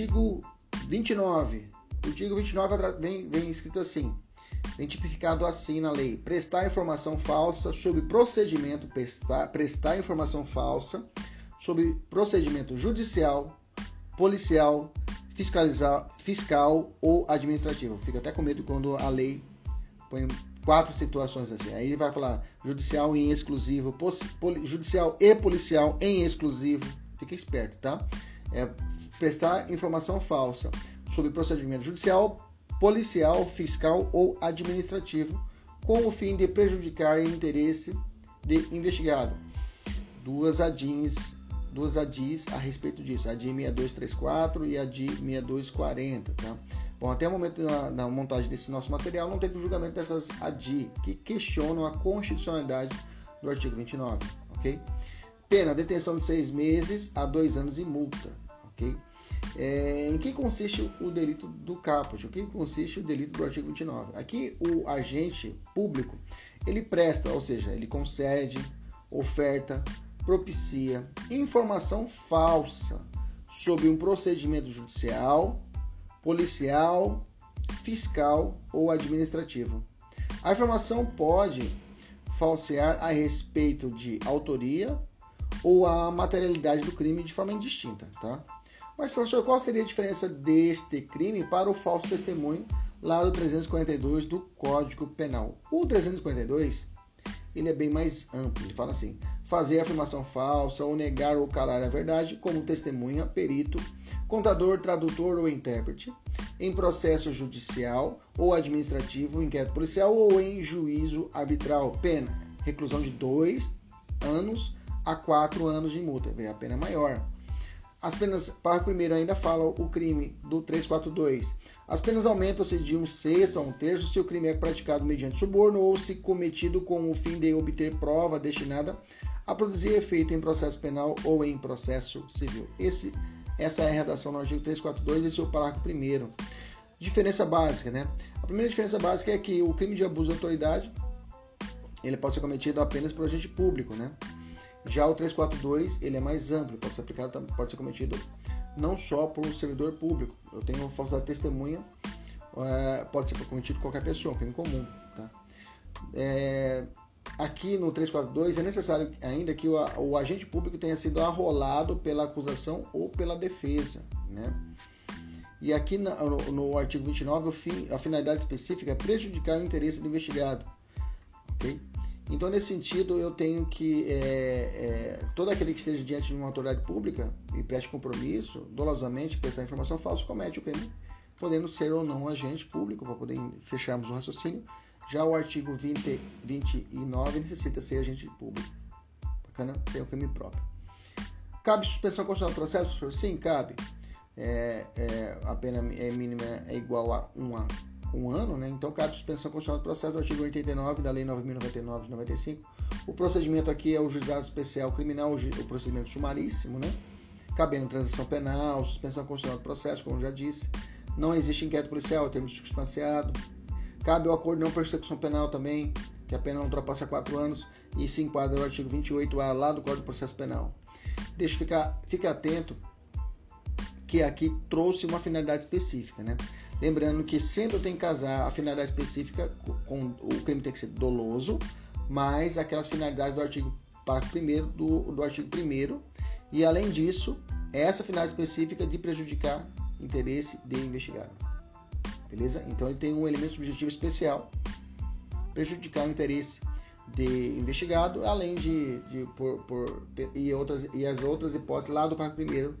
Artigo 29. O artigo 29 vem, vem escrito assim: vem tipificado assim na lei: prestar informação falsa sobre procedimento, prestar, prestar informação falsa sobre procedimento judicial, policial, fiscalizar, fiscal ou administrativo. Fica até com medo quando a lei põe quatro situações assim. Aí vai falar judicial em exclusivo, judicial e policial em exclusivo. Fica esperto, tá? É prestar informação falsa sobre procedimento judicial, policial, fiscal ou administrativo, com o fim de prejudicar o interesse de investigado. Duas ADIs, duas ADIs a respeito disso, a ADI 6234 e a ADI 6240, tá? Bom, até o momento da, montagem desse nosso material não teve julgamento dessas ADI que questionam a constitucionalidade do artigo 29, ok? Pena, detenção de seis meses a dois anos e multa, ok? É, em que consiste o delito do caput? Em que consiste o delito do artigo 29? Aqui o agente público ele presta, ou seja, ele concede, oferta, propicia informação falsa sobre um procedimento judicial, policial, fiscal ou administrativo. A informação pode falsear a respeito de autoria ou a materialidade do crime de forma indistinta, tá? Mas, professor, qual seria a diferença deste crime para o falso testemunho lá do 342 do Código Penal? O 342 ele é bem mais amplo. Ele fala assim: fazer afirmação falsa ou negar ou calar a verdade como testemunha, perito, contador, tradutor ou intérprete, em processo judicial ou administrativo, inquérito policial ou em juízo arbitral. Pena: reclusão de dois anos a quatro anos de multa. A pena maior. As penas, parágrafo primeiro ainda fala o crime do 342. As penas aumentam-se de um sexto a um terço se o crime é praticado mediante suborno ou se cometido com o fim de obter prova destinada a produzir efeito em processo penal ou em processo civil. Esse, essa é a redação no artigo 342, esse é o parágrafo primeiro. Diferença básica, né? A primeira diferença básica é que o crime de abuso de autoridade ele pode ser cometido apenas por agente público, né? Já o 342 ele é mais amplo, pode ser aplicado, pode ser cometido não só por um servidor público. Eu tenho falsidade de testemunha, é, pode ser cometido por qualquer pessoa, um crime comum. Tá? É, aqui no 342 é necessário ainda que o, o, agente público tenha sido arrolado pela acusação ou pela defesa. Né? E aqui no, no artigo 29, o fim, a finalidade específica é prejudicar o interesse do investigado. Okay? Então, nesse sentido, eu tenho que é, é, todo aquele que esteja diante de uma autoridade pública e preste compromisso, dolosamente prestar informação falsa, comete o crime, podendo ser ou não agente público, para poder fecharmos o raciocínio. Já o artigo 20, 29 necessita ser agente público. Bacana? Tem o crime próprio. Cabe suspensão constitucional do processo, professor? Sim, cabe. É, é, a pena é mínima é igual a um ano um ano, né? Então cabe suspensão constitucional do processo do artigo 89 da Lei 9.099 de 95. O procedimento aqui é o juizado especial criminal, o procedimento sumaríssimo, né? Cabendo transação penal, suspensão constitucional do processo, como já disse. Não existe inquérito policial, é termo circunstanciado. Cabe o acordo de não persecução penal também, que a pena não ultrapassa 4 anos e se enquadra no artigo 28A lá do Código de Processo Penal. Deixa ficar, fique atento que aqui trouxe uma finalidade específica, né? Lembrando que sempre tem que casar a finalidade específica com o crime tem que ser doloso, mais aquelas finalidades do artigo parágrafo 1 do, do artigo 1 e além disso, essa finalidade específica de prejudicar interesse de investigado. Beleza? Então ele tem um elemento subjetivo especial, prejudicar o interesse de investigado, além de, de por, por, e, outras, e as outras hipóteses lá do parágrafo 1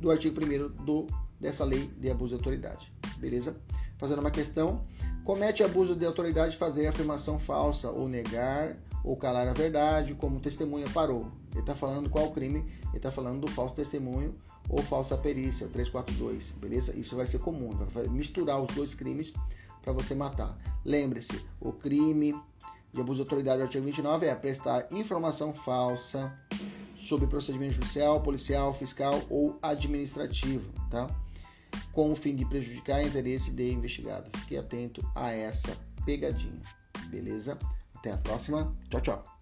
do artigo 1 do, dessa lei de abuso de autoridade beleza? Fazendo uma questão, comete abuso de autoridade fazer afirmação falsa ou negar ou calar a verdade, como testemunha parou. Ele está falando qual crime? Ele está falando do falso testemunho ou falsa perícia, 342, beleza? Isso vai ser comum, vai misturar os dois crimes para você matar. Lembre-se, o crime de abuso de autoridade, artigo 29, é prestar informação falsa sobre procedimento judicial, policial, fiscal ou administrativo, tá? Com o fim de prejudicar o interesse de investigado. Fique atento a essa pegadinha, beleza? Até a próxima. Tchau, tchau.